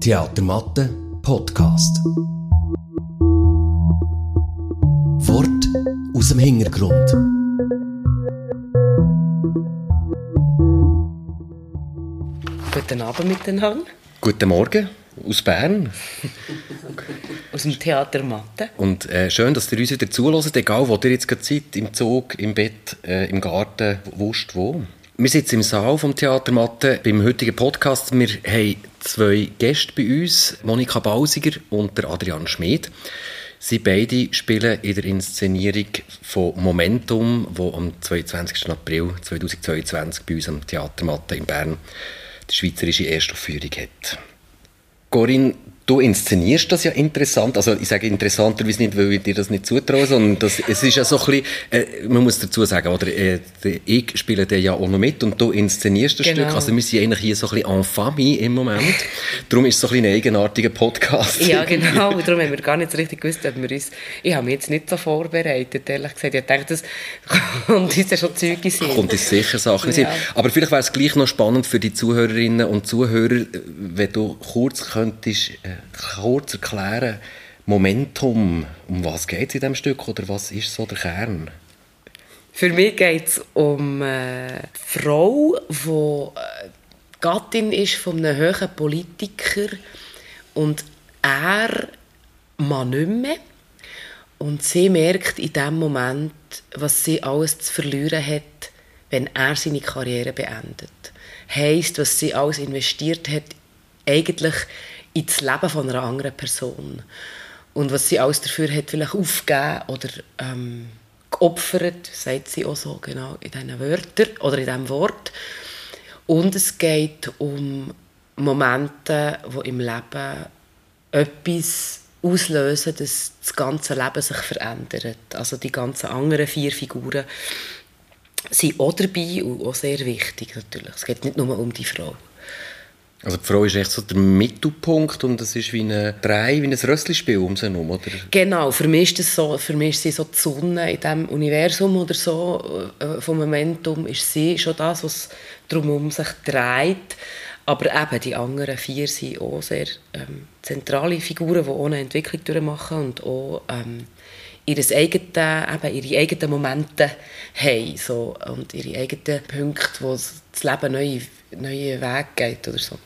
Theatermatte Podcast. Wort aus dem Hintergrund. Guten Abend miteinander. Guten Morgen aus Bern. Aus dem Theater Matte. Und äh, schön, dass ihr uns wieder zuhört, egal wo ihr jetzt gerade seid, im Zug, im Bett, äh, im Garten, wusst wo. Wir sitzen im Saal vom Theater Matte beim heutigen Podcast. Wir haben zwei Gäste bei uns, Monika Bausiger und der Adrian Schmid. Sie beide spielen in der Inszenierung von Momentum, wo am 22. April 2022 bei uns am Theater Matte in Bern die schweizerische Erstaufführung hat. Corinne, Du inszenierst das ja interessant, also ich sage interessanterweise nicht, weil ich dir das nicht zutraue, sondern das, es ist ja so ein bisschen, äh, man muss dazu sagen, oder, äh, ich spiele den ja auch noch mit und du inszenierst das genau. Stück, also wir sind eigentlich hier so ein bisschen en famille im Moment, darum ist es so ein, ein eigenartiger Podcast. Ja genau, darum haben wir gar nicht so richtig gewusst, ob wir uns, ich habe mich jetzt nicht so vorbereitet, ehrlich gesagt, ich dachte, das kommt uns ja schon Zeuge sein. Kommt uns sicher Sachen ja. aber vielleicht wäre es gleich noch spannend für die Zuhörerinnen und Zuhörer, wenn du kurz könntest, äh, kurz erklären, Momentum, um was geht es in diesem Stück oder was ist so der Kern? Für mich geht es um eine Frau, die äh, Gattin ist von einem höheren Politiker und er man nicht mehr. Und sie merkt in dem Moment, was sie alles zu verlieren hat, wenn er seine Karriere beendet. Heißt, was sie alles investiert hat, eigentlich ins Leben von einer anderen Person. Und was sie alles dafür hat vielleicht aufgegeben oder ähm, geopfert, sagt sie auch so genau in diesen Wörtern oder in diesem Wort. Und es geht um Momente, wo im Leben etwas auslösen, dass das ganze Leben sich verändert. Also die ganzen anderen vier Figuren sind auch dabei und auch sehr wichtig natürlich. Es geht nicht nur um die Frau. Also die Frau ist echt so der Mittelpunkt und es ist wie ein Drei, wie ein Rösslispiel um sie herum, oder? Genau, für mich ist das so, für mich ist sie so die Sonne in diesem Universum oder so, äh, vom Momentum ist sie schon das, was drumherum sich dreht. Aber eben die anderen vier sind auch sehr ähm, zentrale Figuren, die eine Entwicklung durchmachen und auch ähm, ihre eigenen, eben ihre eigenen Momente haben so, und ihre eigenen Punkte, wo das Leben neue, neue Wege geht oder so.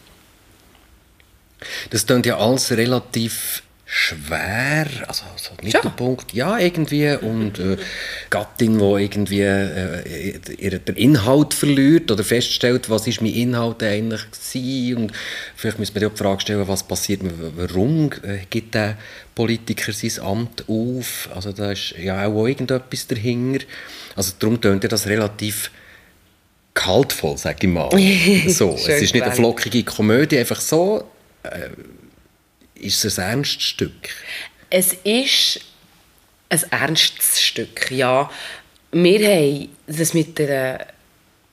Das klingt ja alles relativ schwer, also so Mittelpunkt, ja. ja irgendwie. Und äh, Gattin, die irgendwie äh, ihr, den Inhalt verliert oder feststellt, was ist mein Inhalt eigentlich gewesen und vielleicht müssen wir auch die Frage stellen, was passiert, warum äh, gibt der Politiker sein Amt auf, also da ist ja auch irgendetwas dahinter, also darum klingt ja das relativ kaltvoll, sage ich mal. so, es ist nicht eine flockige Komödie, einfach so, ist es ein ernstes Stück? Es ist ein ernstes Stück, ja. Wir haben das mit der,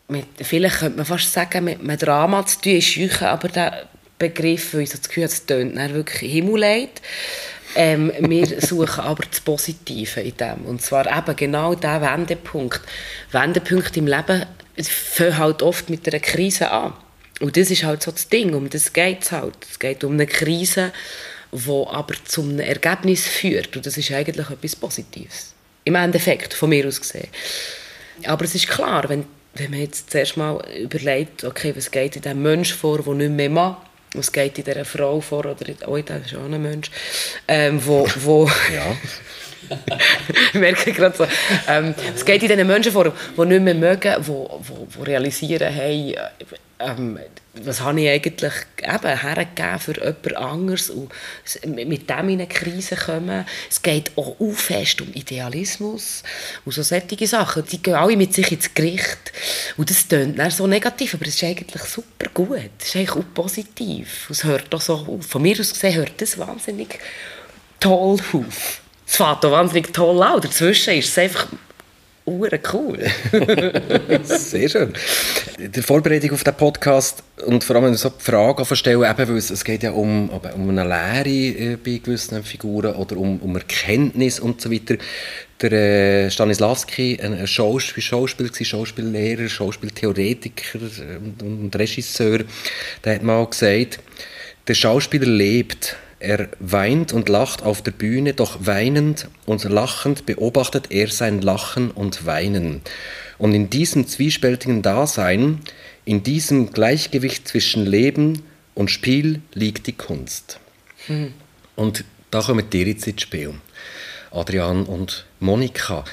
mit, vielleicht könnte man fast sagen, mit einem Drama zu tun, ist aber der Begriff, weil ich so das Gefühl habe, es tönt wirklich Himmelleid. Ähm, wir suchen aber das Positive in dem. Und zwar eben genau der Wendepunkt. Wendepunkt im Leben fängt halt oft mit einer Krise an. Und das ist halt so das Ding, um das geht es halt. Es geht um eine Krise, die aber zu einem Ergebnis führt. Und das ist eigentlich etwas Positives. Im Endeffekt, von mir aus gesehen. Aber es ist klar, wenn, wenn man jetzt zuerst mal überlegt, okay, was geht in diesem Mensch vor, der nicht mehr macht, was geht in dieser Frau vor, oder in, oh, das ist auch ein Mensch, ähm, wo, wo ja. Ich merke gerade so, ähm, es geht in diesen Menschen vor, die nicht mehr mögen, die, realisieren, hey, ähm, was habe ich eigentlich eben hergegeben für jemand anderes und mit dem in eine Krise kommen. Es geht auch fest um Idealismus und so solche Sachen. Die gehen alle mit sich ins Gericht und das klingt dann so negativ, aber es ist eigentlich super gut. Es ist eigentlich auch positiv. Es hört auch so auf. Von mir aus gesehen hört das wahnsinnig toll auf. Es fängt auch wahnsinnig toll an. Dazwischen ist es einfach Ure cool. Sehr schön. Die Vorbereitung auf den Podcast und vor allem so die Frage stellen, eben, weil es, es geht ja um, um eine Lehre äh, bei gewissen Figuren oder um, um Erkenntnis und so weiter. Der äh, Stanislavski, ein, Schauspiel, Schauspieler, Schauspiellehrer, Schauspieltheoretiker und, und Regisseur, der hat mal gesagt, der Schauspieler lebt, er weint und lacht auf der Bühne, doch weinend und lachend beobachtet er sein Lachen und Weinen. Und in diesem zwiespältigen Dasein, in diesem Gleichgewicht zwischen Leben und Spiel liegt die Kunst. Hm. Und da kommen dir jetzt ins Spiel. Adrian und Monika.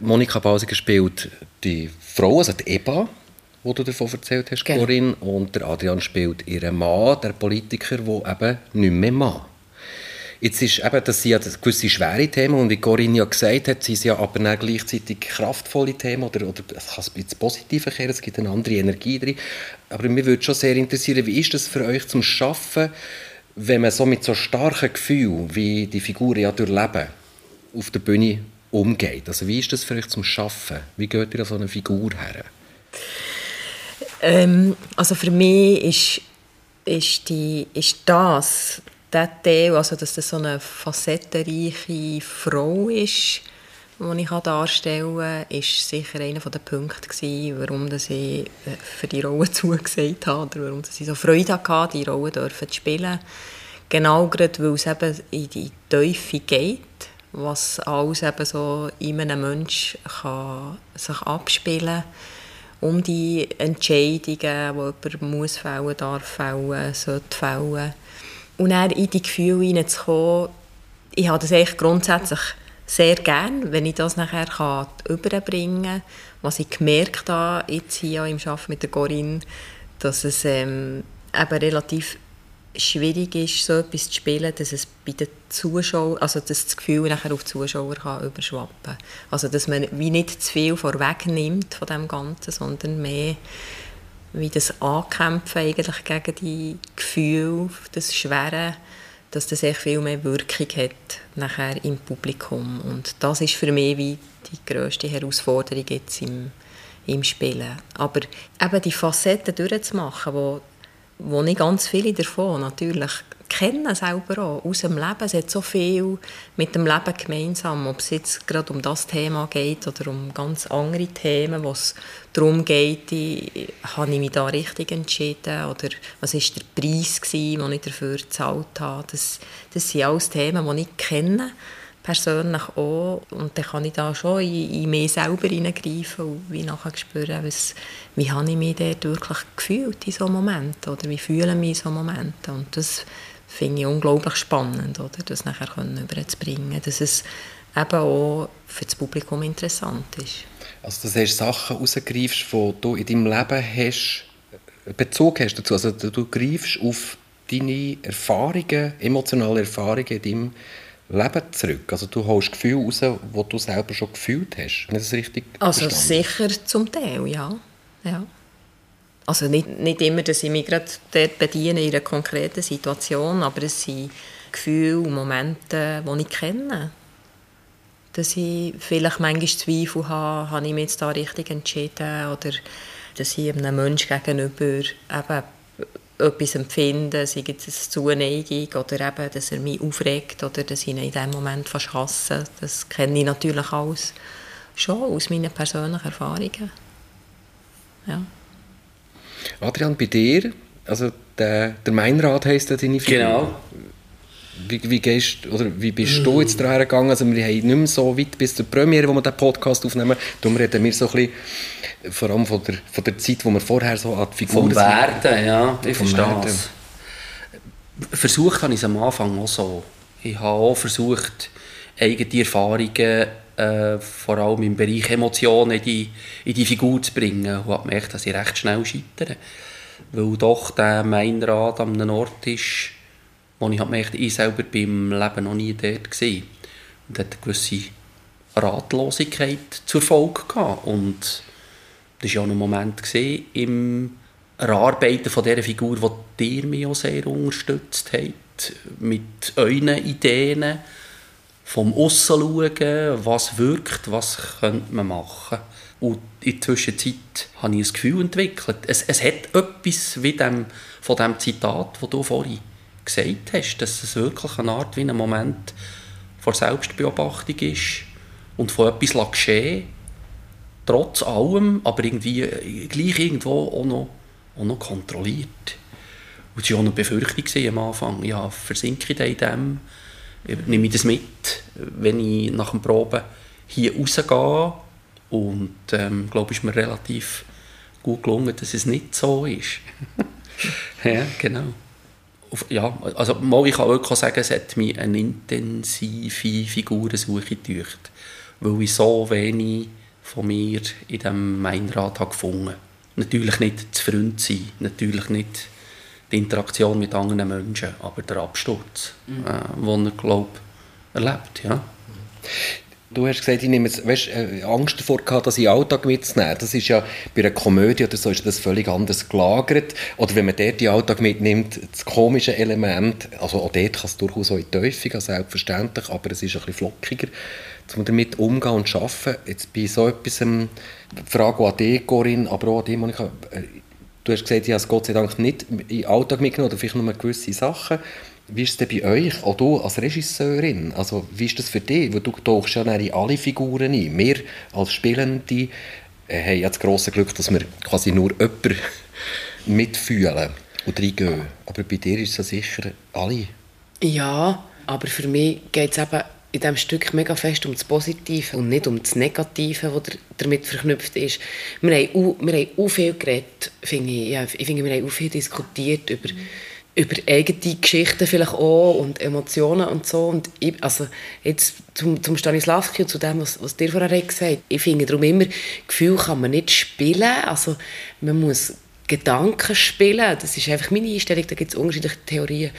Monika Bausiger spielt die Frau, also die Eba, wo du davon erzählt hast, genau. Corinne. Und der Adrian spielt ihren Mann, der Politiker, der eben nicht mehr Mann. Jetzt ist eben, das sind ja gewisse schwere Themen und wie Corinne ja gesagt hat, sind es ja aber dann gleichzeitig kraftvolle Themen oder, oder es kann ein bisschen positiv kehren, es gibt eine andere Energie drin. Aber mich würde schon sehr interessieren, wie ist das für euch zum Schaffen, wenn man so mit so starken Gefühlen, wie die Figuren ja durchleben, auf der Bühne umgeht? Also wie ist das für euch zum Schaffen? Wie geht ihr an so eine Figur her? Ähm, also für mich ist, ist, die, ist das, der Teil, also dass das so eine facettenreiche Frau ist, die ich darstellen kann, ist sicher einer der Punkte gewesen, warum ich äh, für die Rolle zugesagt habe oder warum ich so Freude hatte, die Rolle zu spielen. Genau gerade, weil es eben in die Teufel geht, was alles eben so in einem Menschen kann sich abspielen kann um die Entscheidungen, die jemand muss fällen, darf fällen, sollte fällen. Und dann in die Gefühle hineinzukommen, ich habe das eigentlich grundsätzlich sehr gern, wenn ich das nachher kann überbringen kann. Was ich gemerkt habe, jetzt hier im Arbeiten mit der Corinne, dass es ähm, eben relativ schwierig ist, so etwas zu spielen, dass es bei den Zuschauern, also dass das Gefühl nachher auf die Zuschauer kann überschwappen Also dass man wie nicht zu viel vorwegnimmt von dem Ganzen, sondern mehr wie das Ankämpfen eigentlich gegen die Gefühle, das Schwere, dass das echt viel mehr Wirkung hat nachher im Publikum. Und das ist für mich wie die grösste Herausforderung jetzt im, im Spielen. Aber eben die Facetten durchzumachen, wo wo nicht ganz viele davon natürlich kennen selber auch aus dem Leben. Es hat so viel mit dem Leben gemeinsam, ob es jetzt gerade um das Thema geht oder um ganz andere Themen, wo es darum geht, ich, habe ich mich da richtig entschieden oder was ist der Preis den ich dafür gezahlt habe. Das, das sind alles Themen, die ich kenne persönlich auch. Und dann kann ich da schon in, in mich selber hineingreifen und wie nachher spüren, was, wie habe ich mich dort wirklich gefühlt in so Momenten oder wie fühle ich mich in so Momenten. Und das finde ich unglaublich spannend, oder, das nachher überzubringen, dass es eben auch für das Publikum interessant ist. Also dass du Sachen rausgreifst, die du in deinem Leben hast, Bezug hast dazu. Also du greifst auf deine Erfahrungen, emotionale Erfahrungen in deinem Leben zurück? Also du holst Gefühle raus, die du selber schon gefühlt hast. Ist das richtig Also sicher zum Teil, ja. ja. Also nicht, nicht immer, dass ich mich gerade dort bediene in einer konkreten Situation, aber es sind Gefühle und Momente, die ich kenne. Dass ich vielleicht manchmal Zweifel habe, habe ich mich jetzt da richtig entschieden oder dass ich einem Menschen gegenüber eben etwas empfinden, sei es eine Zuneigung oder eben, dass er mich aufregt oder dass ich ihn in diesem Moment fast hasse. Das kenne ich natürlich alles schon aus meinen persönlichen Erfahrungen. Ja. Adrian, bei dir, also der, der Meinrad heisst ja deine Figur. Genau. Wie, wie, gehst, oder wie bist mm. du jetzt daran gegangen? Also wir haben nicht mehr so weit bis zur Premiere, wo wir den Podcast aufnehmen. Darum reden wir so ein bisschen vor allem von der, von der Zeit, wo wir vorher so an die Figuren Vom Werden, ja, ich verstehe. Versucht habe ich es am Anfang auch so. Ich habe auch versucht, eigene Erfahrungen, äh, vor allem im Bereich Emotionen, in die, in die Figur zu bringen. Und habe gemerkt, dass ich recht schnell scheitere. Weil doch der Meinrad an einem Ort ist, wo ich gemerkt ich selber beim Leben noch nie dort war. Und hat eine gewisse Ratlosigkeit zur Folge gehabt. Und das war ja auch ein Moment gewesen, im Erarbeiten von dieser Figur, die ihr mich auch sehr unterstützt habt, mit euren Ideen vom Aussen schauen, was wirkt, was könnte man machen. Und in der Zwischenzeit habe ich ein Gefühl entwickelt. Es, es hat etwas wie dem, von dem Zitat, das du vorhin gesagt hast, dass es wirklich eine Art wie ein Moment vor Selbstbeobachtung ist und von etwas geschehen trotz allem, aber irgendwie äh, gleich irgendwo auch noch, auch noch kontrolliert. Und das war auch eine Befürchtung am Anfang. Ja, versinke ich in dem? Nehme ich das mit, wenn ich nach dem Proben hier rausgehe? Und ähm, glaube ich, ist mir relativ gut gelungen, dass es nicht so ist. ja, genau. Ja, also mal, ich kann wirklich sagen, es hat mich eine intensive Figurensuche gedauert, weil ich so wenig von mir in diesem Meinrad habe gefunden. Natürlich nicht zu Freund sein, natürlich nicht die Interaktion mit anderen Menschen, aber der Absturz, mhm. äh, den er, glaube erlebt. Ja. Du hast gesagt, ich nehme jetzt, weißt, äh, Angst davor gehabt, das in den Alltag mitzunehmen. Das ist ja bei einer Komödie oder so ist das völlig anders gelagert. Oder wenn man dort den Alltag mitnimmt, das komische Element, also auch dort kann es durchaus auch in die gehen, selbstverständlich, aber es ist ein bisschen flockiger um damit umgehen und arbeiten. Jetzt bei so etwas, ähm, die Frage an dich, Corinne, aber auch an dich, Monika, äh, du hast gesagt, ich habe es Gott sei Dank nicht in den Alltag mitgenommen oder vielleicht nur gewisse Sachen. Wie ist es denn bei euch, auch du als Regisseurin? Also, wie ist das für dich? Weil du tauchst ja in alle Figuren ein. Wir als Spielende äh, haben ja das grosse Glück, dass wir quasi nur jemanden mitfühlen und reingehen. Aber bei dir ist es sicher alle. Ja, aber für mich geht es eben in diesem Stück mega fest um das Positive und nicht um das Negative, das damit verknüpft ist. Wir haben auch, wir haben auch viel geredet, finde ich. Ja, ich finde, wir haben auch viel diskutiert über, mhm. Über eigene Geschichten vielleicht auch und Emotionen und so. Und ich, also jetzt zum, zum Stanislavski und zu dem, was, was dir vorher gesagt hast. Ich finde darum immer, Gefühl kann man nicht spielen. Also man muss Gedanken spielen. Das ist einfach meine Einstellung. Da gibt es unterschiedliche Theorien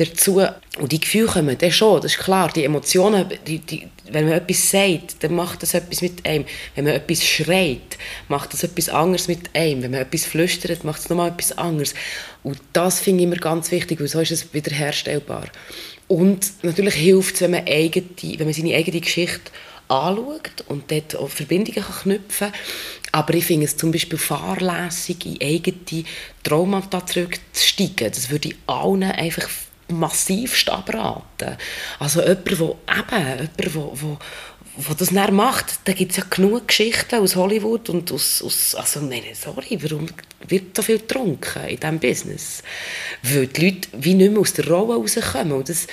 dazu. Und die Gefühle kommen dann schon, das ist klar. Die Emotionen, die, die, wenn man etwas sagt, dann macht das etwas mit einem. Wenn man etwas schreit, macht das etwas anderes mit einem. Wenn man etwas flüstert, macht es nochmal etwas anderes. Und das finde ich immer ganz wichtig, weil so ist es wiederherstellbar. Und natürlich hilft es, wenn man, eigene, wenn man seine eigene Geschichte anschaut und dort auch Verbindungen kann knüpfen kann. Aber ich finde es zum Beispiel fahrlässig, in eigene Traumata zurückzusteigen. Das würde ich allen einfach massivst abraten. Also jemand, der eben, jemand, der, der das dann macht, da gibt es ja genug Geschichten aus Hollywood und aus, aus also nein, sorry, warum wird so viel getrunken in diesem Business? Weil die Leute wie nicht mehr aus der Rolle rauskommen. Und das,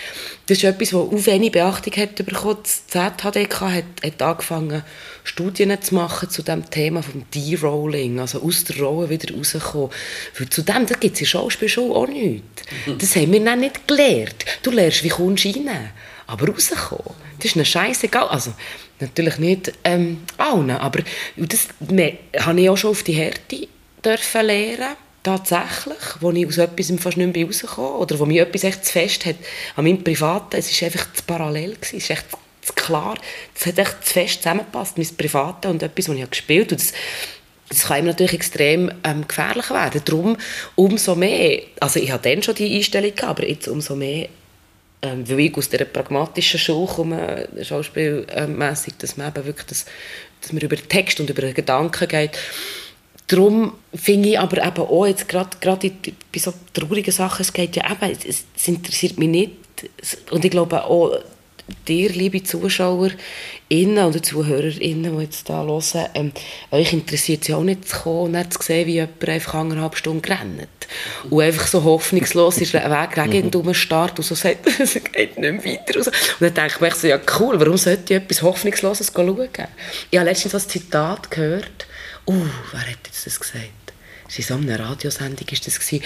das ist etwas, das auch wenig Beachtung hat bekommen. Das ZHDK hat, hat angefangen, Studien zu machen zu dem Thema vom De-Rolling, also aus der Rolle wieder rauskommen. Weil zu dem, da gibt es in Schauspielschule auch nichts. Das haben wir dann nicht gelernt. Du lernst, wie kommst du rein. Aber rauskommen, das ist eine scheißegal. Also, natürlich nicht ähm, allen, aber das habe ich auch schon auf die Härte dürfen lernen tatsächlich, wo ich aus etwas fast nicht mehr rausgekommen oder wo mich etwas echt zu fest hat, an meinem Privaten, es war einfach zu parallel, gewesen. es ist echt zu klar, es hat echt zu fest zusammengepasst, mein Privaten und etwas, was ich gespielt habe. Das, das kann ihm natürlich extrem ähm, gefährlich werden. Darum umso mehr, also ich hatte dann schon die Einstellung aber jetzt umso mehr ähm, weil ich aus dieser pragmatischen Schule komme, schauspielmässig, dass man eben wirklich das, dass man über den Text und über den Gedanken geht. Darum finde ich aber eben auch jetzt gerade bei so traurigen Sachen, es geht ja eben, es, es interessiert mich nicht und ich glaube auch dir, liebe ZuschauerInnen oder ZuhörerInnen, die jetzt hier hören, ähm, euch interessiert es ja auch nicht zu kommen und zu sehen, wie jemand einfach anderthalb Stunden rennt. Und einfach so hoffnungslos ist der Weg gegen ihn Start und so sagt, es geht nicht mehr weiter. Und dann denke ich mir so, ja cool, warum sollte ich etwas Hoffnungsloses schauen? Ich habe letztens ein Zitat gehört, uh, wer hat jetzt das gesagt? in so einer Radiosendung war das,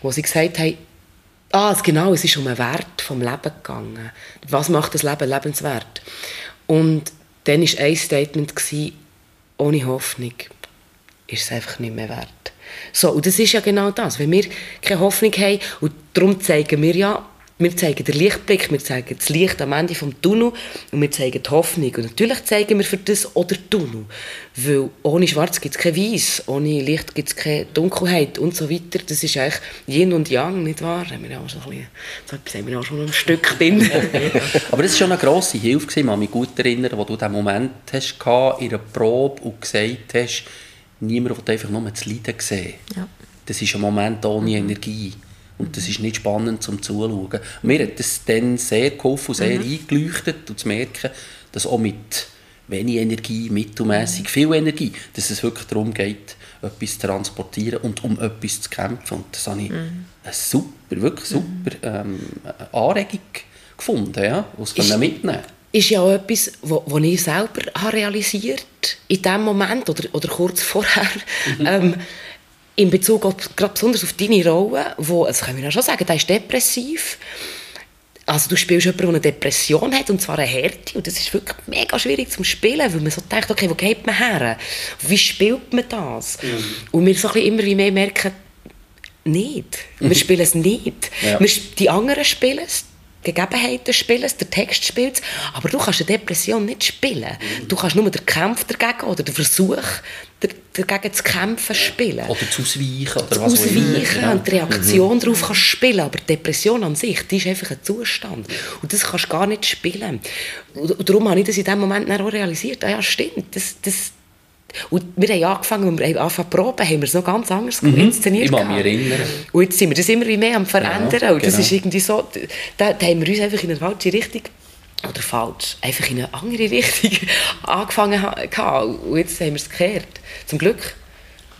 wo sie gesagt haben, Ah, genau, es ist um den Wert vom Leben gegangen. Was macht das Leben lebenswert? Und dann war ein Statement, ohne Hoffnung ist es einfach nicht mehr wert. So, und das ist ja genau das. Wenn wir keine Hoffnung haben, und darum zeigen wir ja wir zeigen den Lichtblick, wir zeigen das Licht am Ende des Tunnel und wir zeigen die Hoffnung. Und natürlich zeigen wir für das auch den Tunnel. Weil ohne Schwarz gibt es kein Weiß, ohne Licht gibt es keine Dunkelheit und so weiter. Das ist eigentlich Yin und Yang, nicht wahr? Haben wir auch so ein bisschen, so etwas haben wir auch schon ein Stück drin. Aber das war schon eine grosse Hilfe, ich kann mich gut erinnern, wo du diesen Moment hast in einer Probe und gesagt hast, niemand will einfach nur das Leiden sehen. Ja. Das ist ein Moment ohne Energie. Und das ist nicht spannend zum Zuschauen. Mir hat das dann sehr geholfen und sehr mhm. eingeleuchtet und zu merken, dass auch mit wenig Energie, mittelmäßig viel Energie, dass es wirklich darum geht, etwas zu transportieren und um etwas zu kämpfen. Und das habe ich mhm. eine super, wirklich super ähm, Anregung gefunden, ja, was man mitnehmen ist ja auch etwas, was ich selber habe realisiert in dem Moment oder, oder kurz vorher. Mhm. Ähm, in Bezug auf, gerade besonders auf deine Rolle, wo, das können wir ja schon sagen, der ist depressiv. Also du spielst jemanden, der eine Depression hat, und zwar eine Härte, und das ist wirklich mega schwierig zum Spielen, weil man so denkt, okay, wo geht man her? Wie spielt man das? Mhm. Und wir so ein immer wie mehr merken, nicht. Wir mhm. spielen es nicht. Ja. Wir, die anderen spielen es, Gegebenheiten spielen, der Text spielt aber du kannst eine Depression nicht spielen. Du kannst nur den Kampf dagegen oder den Versuch dagegen zu kämpfen spielen. Oder zu ausweichen. Oder was ausweichen genau. und die Reaktion mhm. darauf kannst spielen, aber Depression an sich, die ist einfach ein Zustand und das kannst du gar nicht spielen. Und darum habe ich das in dem Moment auch realisiert, ah ja stimmt, das, das, und wir haben angefangen, wir haben angefangen zu proben, haben wir es noch ganz anders mhm. inszeniert. Ich kann mich erinnern. Und jetzt sind wir das immer mehr am verändern. Ja, und das genau. ist irgendwie so, da, da haben wir uns einfach in eine falsche Richtung oder falsch, einfach in eine andere Richtung angefangen haben. Und jetzt haben wir es gekehrt. Zum Glück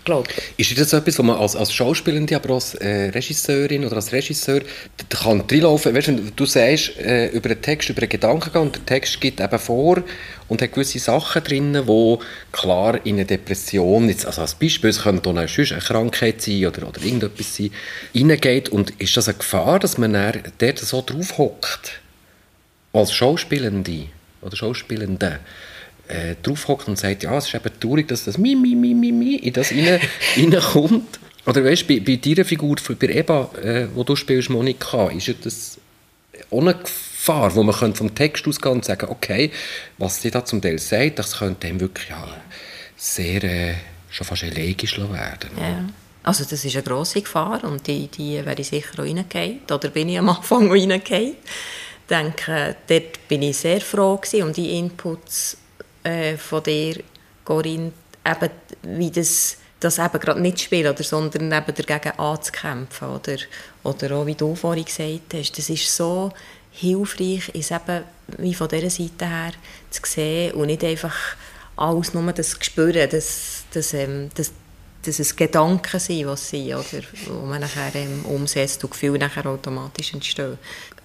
glaube Ist das etwas, wo man als, als Schauspielende, aber als äh, Regisseurin oder als Regisseur kann reinlaufen weißt, du, du sagst äh, über einen Text, über einen Gedanken und der Text gibt eben vor und hat gewisse Sachen drin, die klar in eine Depression, jetzt, also als Beispiel, es könnte auch eine, Krankheit sein oder, oder irgendetwas sein, reingeht und ist das eine Gefahr, dass man dort so drauf hockt? Als Schauspielende oder Schauspielende? äh, draufhockt und sagt, ja, es ist eben traurig, dass das mi, mi, mi, mi, mi in das rein, reinkommt. Oder weißt du, bei, bei deiner Figur, bei Eba, äh, wo du spielst, Monika, ist ja das ohne Gefahr, wo man vom Text ausgehen und sagen, okay, was sie da zum Teil sagt, das könnte ihm wirklich ja, sehr, äh, schon fast elegisch werden. Ja. Also das ist eine grosse Gefahr und die, die wäre ich sicher auch reingefallen. Oder bin ich am Anfang reingefallen. Denke, dort bin ich sehr froh um die Inputs äh, von dir, Corinne, eben, wie das, das eben gerade nicht spielen, oder, sondern eben dagegen anzukämpfen. Oder, oder auch, wie du vorhin gesagt hast, das ist so hilfreich, ist eben, wie von dieser Seite her zu sehen und nicht einfach alles nur das spüren, dass, dass, ähm, dass, dass es Gedanken sind, was sie, oder, wo man nachher ähm, umsetzt und Gefühle nachher automatisch entstehen.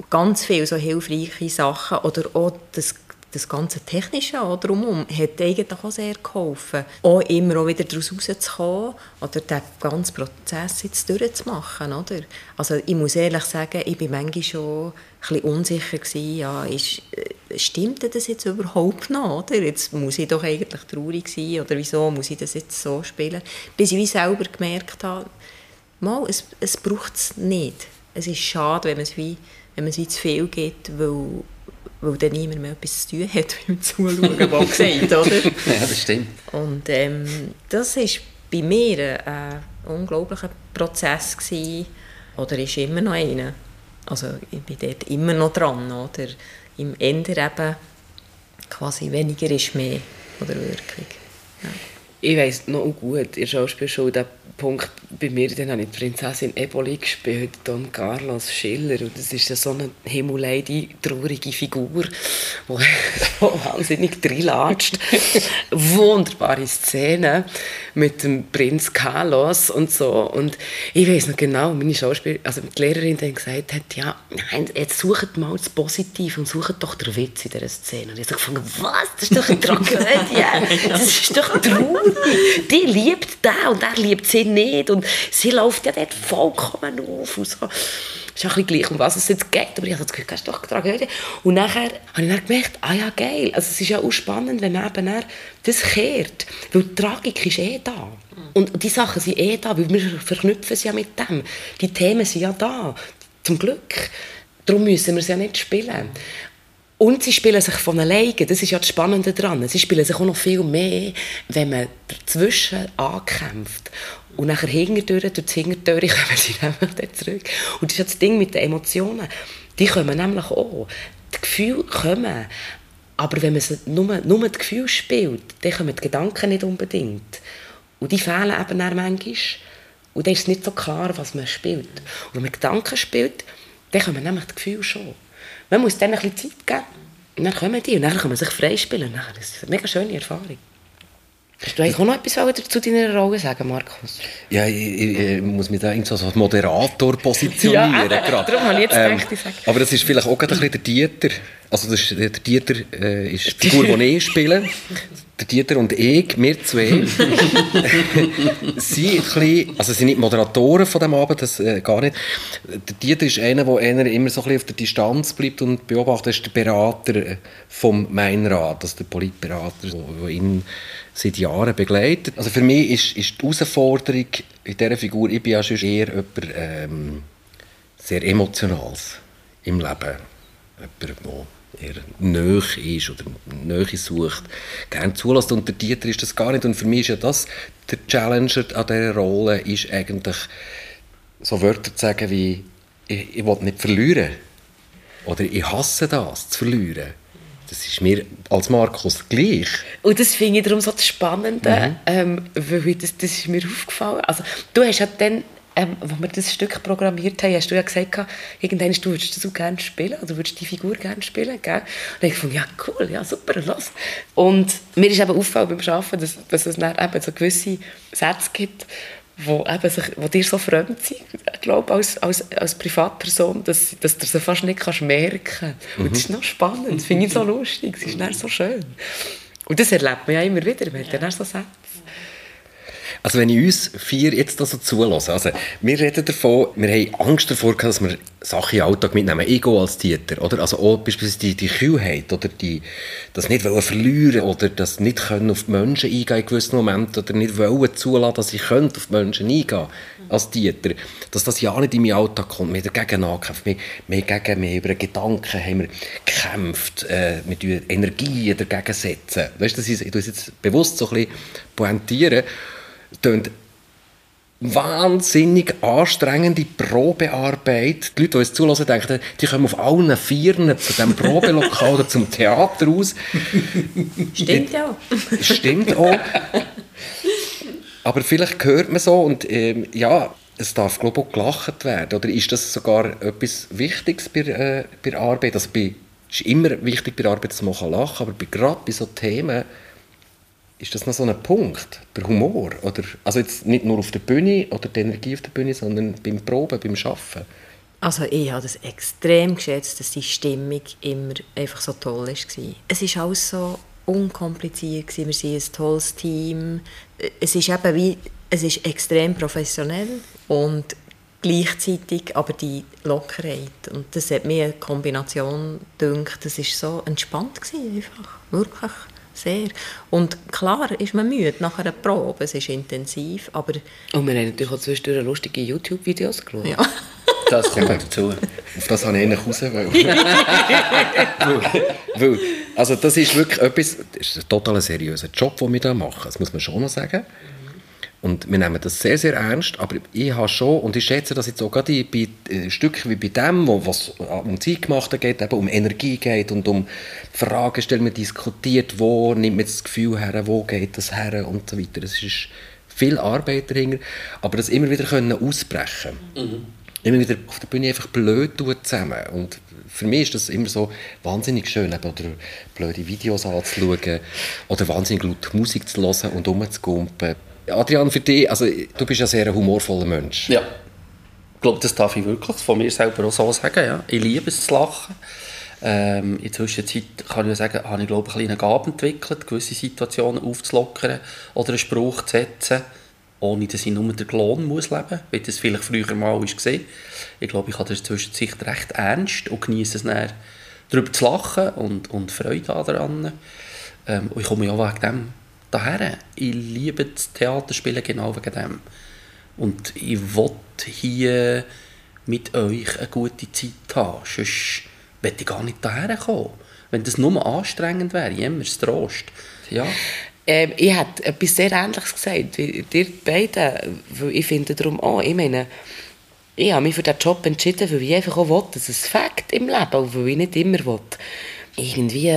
Ganz viele so hilfreiche Sachen oder auch das das ganze Technische drumherum hat eigentlich auch sehr geholfen. Auch immer auch wieder daraus rauszukommen oder den ganzen Prozess jetzt durchzumachen. Oder? Also ich muss ehrlich sagen, ich war manchmal schon ein unsicher gewesen, ja, ist, äh, stimmt das jetzt überhaupt noch? Oder? Jetzt muss ich doch eigentlich traurig sein oder wieso muss ich das jetzt so spielen? Bis ich selber gemerkt habe, mal, es, es braucht es nicht. Es ist schade, wenn man es wie, wenn man es wie zu viel gibt, weil weil dann niemand mehr etwas zu tun hat beim Zuschauen, was gesagt, oder? ja, das stimmt. Und ähm, das war bei mir ein unglaublicher Prozess gewesen, oder ist immer noch einer. Also ich bin dort immer noch dran, oder? Im Ende eben quasi weniger ist mehr, oder wirklich. Ja. Ich weiss noch gut, in der Schauspielschule, Punkt bei mir, dann habe ich die Prinzessin Eboli gespielt, Don Carlos Schiller. Und das ist so eine himmelleide, traurige Figur, die wahnsinnig reinlatscht. Wunderbare Szene mit dem Prinz Carlos und so. Und ich weiß noch genau, meine Schauspiel also die Lehrerin dann gesagt hat, ja, nein, jetzt sucht mal das Positive und sucht doch den Witz in dieser Szene. Und ich habe gefunden, was, das ist doch eine Tragödie, das ist doch traurig. Die liebt den und er liebt sie nicht. Und sie läuft ja dort vollkommen auf. Und so. ist ein bisschen gleich, um was es jetzt geht. Aber ich habe das Gefühl, das ist doch Tragödie. Und nachher habe ich dann gemerkt, ah ja, geil. Also es ist ja auch spannend, wenn man eben das kehrt. Weil die Tragik ist eh da. Und die Sachen sind eh da, weil wir verknüpfen es ja mit dem. Die Themen sind ja da. Zum Glück Darum müssen wir es ja nicht spielen. Und sie spielen sich von alleine. Das ist ja das Spannende daran. Sie spielen sich auch noch viel mehr, wenn man dazwischen ankämpft. Und nachher hinterdurch, durch das Hintertür kommen sie nämlich dann zurück. Und das ist ja das Ding mit den Emotionen. Die kommen nämlich auch. Die Gefühle kommen. Aber wenn man nur, nur das Gefühl spielt, dann kommen die Gedanken nicht unbedingt. Und die fehlen eben dann manchmal. Und dann ist es nicht so klar, was man spielt. Und wenn man Gedanken spielt, dann kommen nämlich die Gefühle schon. Man muss dann ein bisschen Zeit geben. Und dann kommen die und dann kann man sich freispielen. Das ist eine mega schöne Erfahrung. Hast du eigentlich auch noch etwas zu deiner Rolle sagen, Markus? Ja, ich, ich, ich muss mich da irgendwie so als Moderator positionieren. ja, darum habe ich jetzt ähm, gedacht, ich sage. Aber das ist vielleicht auch ein bisschen der Dieter. Also das ist, der Dieter äh, ist die Figur, die ich spiele. Der Dieter und ich, wir zwei, sind ein bisschen, also sind nicht Moderatoren von dem Abend, das äh, gar nicht. Der Dieter ist einer, der einer immer so ein bisschen auf der Distanz bleibt und beobachtet, das ist der Berater äh, vom Mainrat, also der Politberater, der ihn seit Jahren begleitet. Also für mich ist, ist die Herausforderung in dieser Figur, ich bin ja schon eher jemand ähm, sehr Emotionales im Leben. Jemand, der eher nöch ist oder Nähe sucht, gerne zulässt. Und der Dieter ist das gar nicht. Und für mich ist ja das der Challenger an dieser Rolle, ist eigentlich so Wörter zu sagen wie ich, ich will nicht verlieren. Oder ich hasse das, zu verlieren. Das ist mir als Markus gleich. Und das finde ich darum so das Spannende, mhm. ähm, weil das, das ist mir aufgefallen. Also, du hast ja dann, ähm, als wir das Stück programmiert haben, hast du ja gesagt, irgendwann du würdest das so gerne spielen, oder würdest die Figur gerne spielen, gell? Und ich fand, ja cool, ja super, los. Und mir ist eben aufgefallen beim Arbeiten, dass, dass es dann eben so gewisse Sätze gibt, wo, eben sich, wo dir so fremd sind, ich glaube, als, als, als Privatperson, dass, dass du sie fast nicht kannst merken kannst. Und das ist noch spannend, das finde ich so lustig, es ist dann so schön. Und das erlebt man ja immer wieder, man hat dann so Sätze. Also wenn ich uns vier jetzt so zulasse, also wir reden davon, wir haben Angst davor, dass wir Sachen im Alltag mitnehmen, Ego als Täter, oder? Also auch beispielsweise die, die Kühlheit, oder die, das nicht wollen verlieren, oder das nicht können auf die Menschen eingehen in gewissen Momenten, oder nicht wollen zulassen, dass ich auf die Menschen eingehen als Täter, dass das ja nicht in meinen Alltag kommt, wir haben dagegen angekämpft, wir, wir, gegen, wir über Gedanken haben wir gekämpft, äh, wir Energie dagegen setzen. Weißt du, ich tue es jetzt bewusst so ein bisschen pointieren, tönt wahnsinnig anstrengende Probearbeit. Die Leute, die uns zulassen, denken, die kommen auf allen Vieren zu diesem Probelokal oder zum Theater aus. Stimmt ja. Stimmt auch. Aber vielleicht hört man so und ähm, ja, es darf glaube ich auch gelacht werden. Oder ist das sogar etwas Wichtiges bei, äh, bei Arbeit? Also bei, es ist immer wichtig bei Arbeit, dass man lachen kann, aber bei, gerade bei so Themen ist das noch so ein Punkt, der Humor? Oder, also jetzt nicht nur auf der Bühne oder die Energie auf der Bühne, sondern beim Proben, beim Arbeiten? Also ich habe das extrem geschätzt, dass die Stimmung immer einfach so toll war. Es ist alles so unkompliziert, wir sind ein tolles Team. Es ist eben wie, es ist extrem professionell und gleichzeitig aber die Lockerheit. Und das hat mir eine Kombination gedacht, das war so entspannt einfach, wirklich sehr. Und klar ist man müde nach einer Probe, es ist intensiv, aber... Und wir haben natürlich auch zwischendurch lustige YouTube-Videos geschaut. Ja. Das kommt dazu. Auf das habe ich eigentlich raus weil, weil, Also das ist wirklich etwas, das ist ein total seriöser Job, den wir hier machen, das muss man schon noch sagen. Und wir nehmen das sehr, sehr ernst, aber ich habe schon, und ich schätze das jetzt auch gerade bei äh, Stücken wie bei dem, wo was um Zeitgemachte geht, eben um Energie geht und um Fragen stellen, man diskutiert, wo nimmt man das Gefühl her, wo geht das her und so weiter. Es ist viel Arbeit dahinter, aber das immer wieder können ausbrechen mhm. Immer wieder auf der Bühne einfach blöd tun zusammen und für mich ist das immer so wahnsinnig schön, oder blöde Videos anzuschauen oder wahnsinnig laut Musik zu hören und rumzugumpen. Adrian, für dich, also du bist ja sehr humorvoller Mensch. Ja, ich glaube, das darf ich wirklich von mir selber auch so sagen. Ja. Ich liebe es zu lachen. Ähm, in der Zwischenzeit kann ich sagen, habe ich glaube, eine kleine Gabe entwickelt, gewisse Situationen aufzulockern oder einen Spruch zu setzen, ohne dass ich nur den Lohn muss leben muss, wie das vielleicht früher mal war. Ich glaube, ich habe das in Zwischenzeit recht ernst und genieße es dann, darüber zu lachen und, und Freude daran. Ähm, und ich komme ja wegen dem daher. Ich liebe das Theaterspielen genau wegen dem. Und ich will hier mit euch eine gute Zeit haben. Sonst möchte ich gar nicht daher kommen. Wenn das nur anstrengend wäre, immer das Trost. Ja. Ähm, ich hätte etwas sehr Ähnliches gesagt, wie ihr beiden. Ich finde darum auch, ich meine, ich habe mich für diesen Job entschieden, weil ich einfach auch will, dass es Fakt im Leben, auch weil ich nicht immer will. Irgendwie,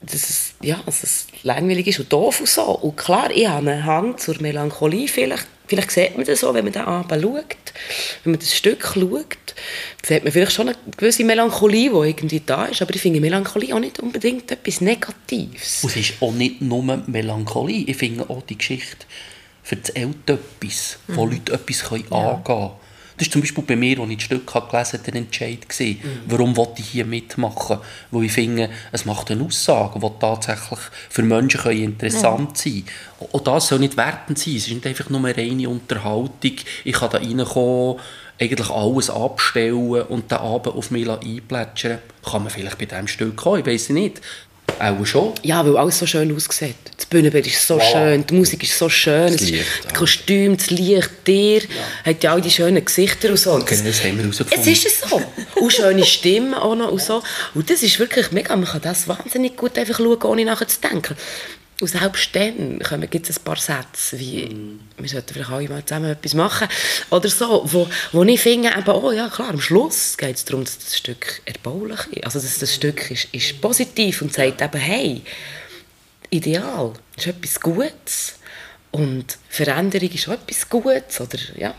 dass es, ja, dass es langweilig ist und doof und so. Und klar, ich habe einen Hang zur Melancholie vielleicht. Vielleicht sieht man das so, wenn man den Abend schaut, wenn man das Stück schaut, sieht man vielleicht schon eine gewisse Melancholie, die irgendwie da ist. Aber ich finde Melancholie auch nicht unbedingt etwas Negatives. Und es ist auch nicht nur Melancholie. Ich finde auch die Geschichte Älter etwas, wo Mhm. Leute etwas können angehen können. Das war zum Beispiel bei mir, als ich das Stück habe gelesen habe, der Entscheid. gewesen. Mhm. Warum wollte ich hier mitmachen? Weil ich finde, es macht eine Aussage, die tatsächlich für Menschen können interessant sein kann. Und das soll nicht wertend sein. Es ist nicht einfach nur eine reine Unterhaltung. Ich kann da reinkommen, eigentlich alles abstellen und den Abend auf mich einplätschern. Kann man vielleicht bei diesem Stück kommen? Ich weiß nicht. Auch schon. Ja, weil alles so schön aussieht. Das Bühnenbild ist so Voilà. schön, die Musik ist so schön, Das Licht, das Kostüm, das Licht, dir, hat ja all die schönen Gesichter und so. Und Okay, das haben wir Es herausgefunden. ist es so. Und schöne Stimmen auch noch und so. Und das ist wirklich mega, man kann das wahnsinnig gut einfach schauen, ohne nachher zu denken. Und selbst dann gibt es ein paar Sätze, wie wir sollten vielleicht alle mal zusammen etwas machen oder so, wo, wo ich finde, eben, oh ja klar, am Schluss geht es darum, dass das Stück erbaulich ist. Also dass das Stück ist, ist positiv und sagt eben, hey, Ideal ist etwas Gutes und Veränderung ist auch etwas Gutes. Oder, ja.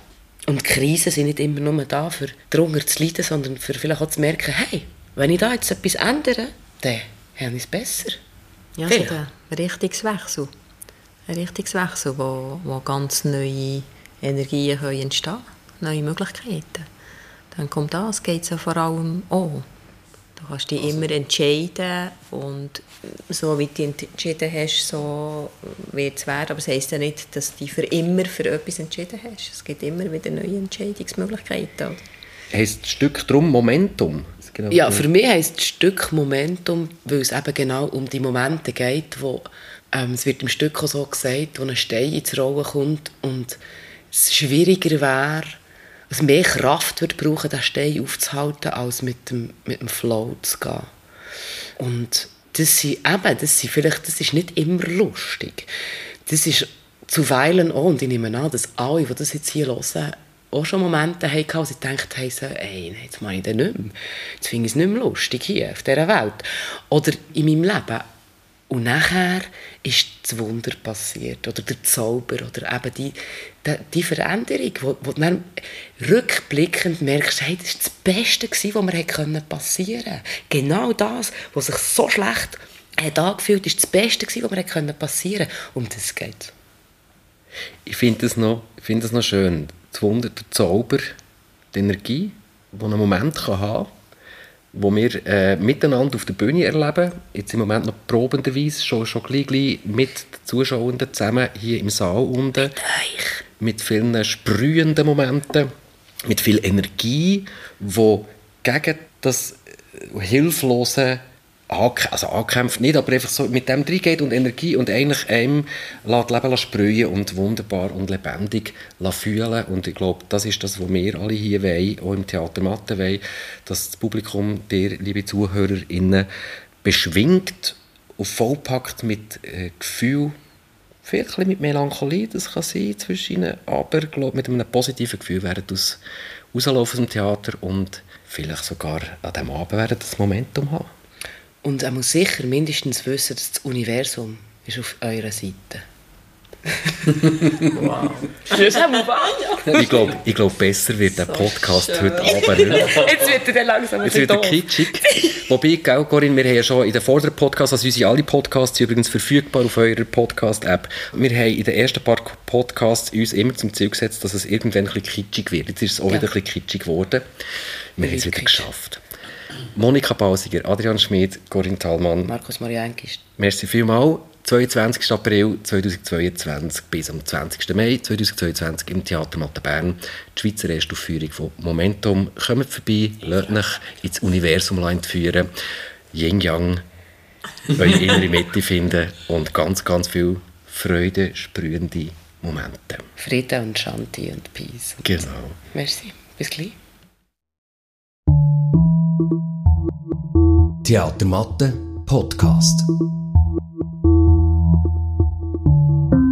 Und Krisen sind nicht immer nur da, für darunter zu leiden, sondern für vielleicht auch zu merken, hey, wenn ich da jetzt etwas ändere, dann habe ich es besser. Ja, so Vielleicht. der Richtungswechsel. Ein Richtungswechsel, wo, wo ganz neue Energien können entstehen können, neue Möglichkeiten. Dann kommt das, geht es ja vor allem auch. Du kannst dich immer entscheiden und so wie du entschieden hast, so wird es werden. Aber es heisst ja nicht, dass du dich für immer für etwas entschieden hast. Es gibt immer wieder neue Entscheidungsmöglichkeiten. Heißt das Stück drum Momentum? Genau. Ja, für mich heisst das Stück Momentum, weil es eben genau um die Momente geht, wo ähm, es wird im Stück auch so gesagt, wo ein Stein ins Rollen kommt und es schwieriger wäre, es mehr Kraft wird brauchen, den Stein aufzuhalten, als mit dem, mit dem Flow zu gehen. Und das sind eben, das sind vielleicht, das ist nicht immer lustig. Das ist zuweilen auch, und ich nehme an, dass alle, die das jetzt hier hören, auch schon Momente hatten, wo sie gedacht haben, so, ey, jetzt mache ich das nicht mehr. Jetzt finde ich es nicht mehr lustig hier auf dieser Welt. Oder in meinem Leben. Und nachher ist das Wunder passiert, oder der Zauber, oder eben die, die, die Veränderung, wo, wo du dann rückblickend merkst, hey, das war das Beste, was mir hätte passieren konnte. Genau das, was sich so schlecht hat angefühlt, ist das Beste, was mir hätte passieren konnte. Um das geht Ich finde das, finde das noch schön. Das Wunder, der Zauber, die Energie, die einen Moment kann haben kann, wo wir äh, miteinander auf der Bühne erleben. Jetzt im Moment noch probenderweise, schon, schon gleich, gleich mit den Zuschauenden zusammen hier im Saal unten. Mit vielen sprühenden Momenten, mit viel Energie, wo gegen das äh, hilflose also ankämpft nicht, aber einfach so mit dem reingeht und Energie und eigentlich einem lässt Leben sprühen und wunderbar und lebendig fühlen und ich glaube, das ist das, was wir alle hier wollen, auch im Theater Mathe wollen, dass das Publikum, dir, liebe ZuhörerInnen, beschwingt und vollpackt mit äh, Gefühl, vielleicht mit Melancholie, das kann sein zwischen ihnen, aber glaub, mit einem positiven Gefühl werden aus rauslaufen aus dem Theater und vielleicht sogar an diesem Abend werden das Momentum haben. Und er muss sicher mindestens wissen, dass das Universum ist auf eurer Seite. wow. Das haben wir wahr, Ich glaube, ich glaub, besser wird der Podcast heute Abend nicht. Jetzt wird er langsam ein Jetzt wird er kitschig. Wobei, gell, Corinne, wir haben ja schon in den vorderen Podcasts, also unsere alle Podcasts sind übrigens verfügbar auf eurer Podcast-App. Wir haben in den ersten paar Podcasts uns immer zum Ziel gesetzt, dass es irgendwann ein bisschen kitschig wird. Jetzt ist es auch Ja. wieder ein bisschen kitschig geworden. Wir haben es wieder geschafft. Monika Pausiger, Adrian Schmid, Corinne Thalmann, Markus Mariankist. Merci vielmals. 22. April 2022 bis am 20. Mai 2022 im Theater Mathe Bern. Die Schweizer Erstaufführung von Momentum. Kommt vorbei, lasst euch ins Universum führen. Yin-Yang, eure innere Mitte finden und ganz, ganz viel Freude, sprühende Momente. Frieden und Shanti und Peace. Genau. Merci. Bis gleich. Theatermatte Podcast.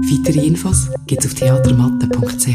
Weitere Infos gibt's auf theatermatte.ch.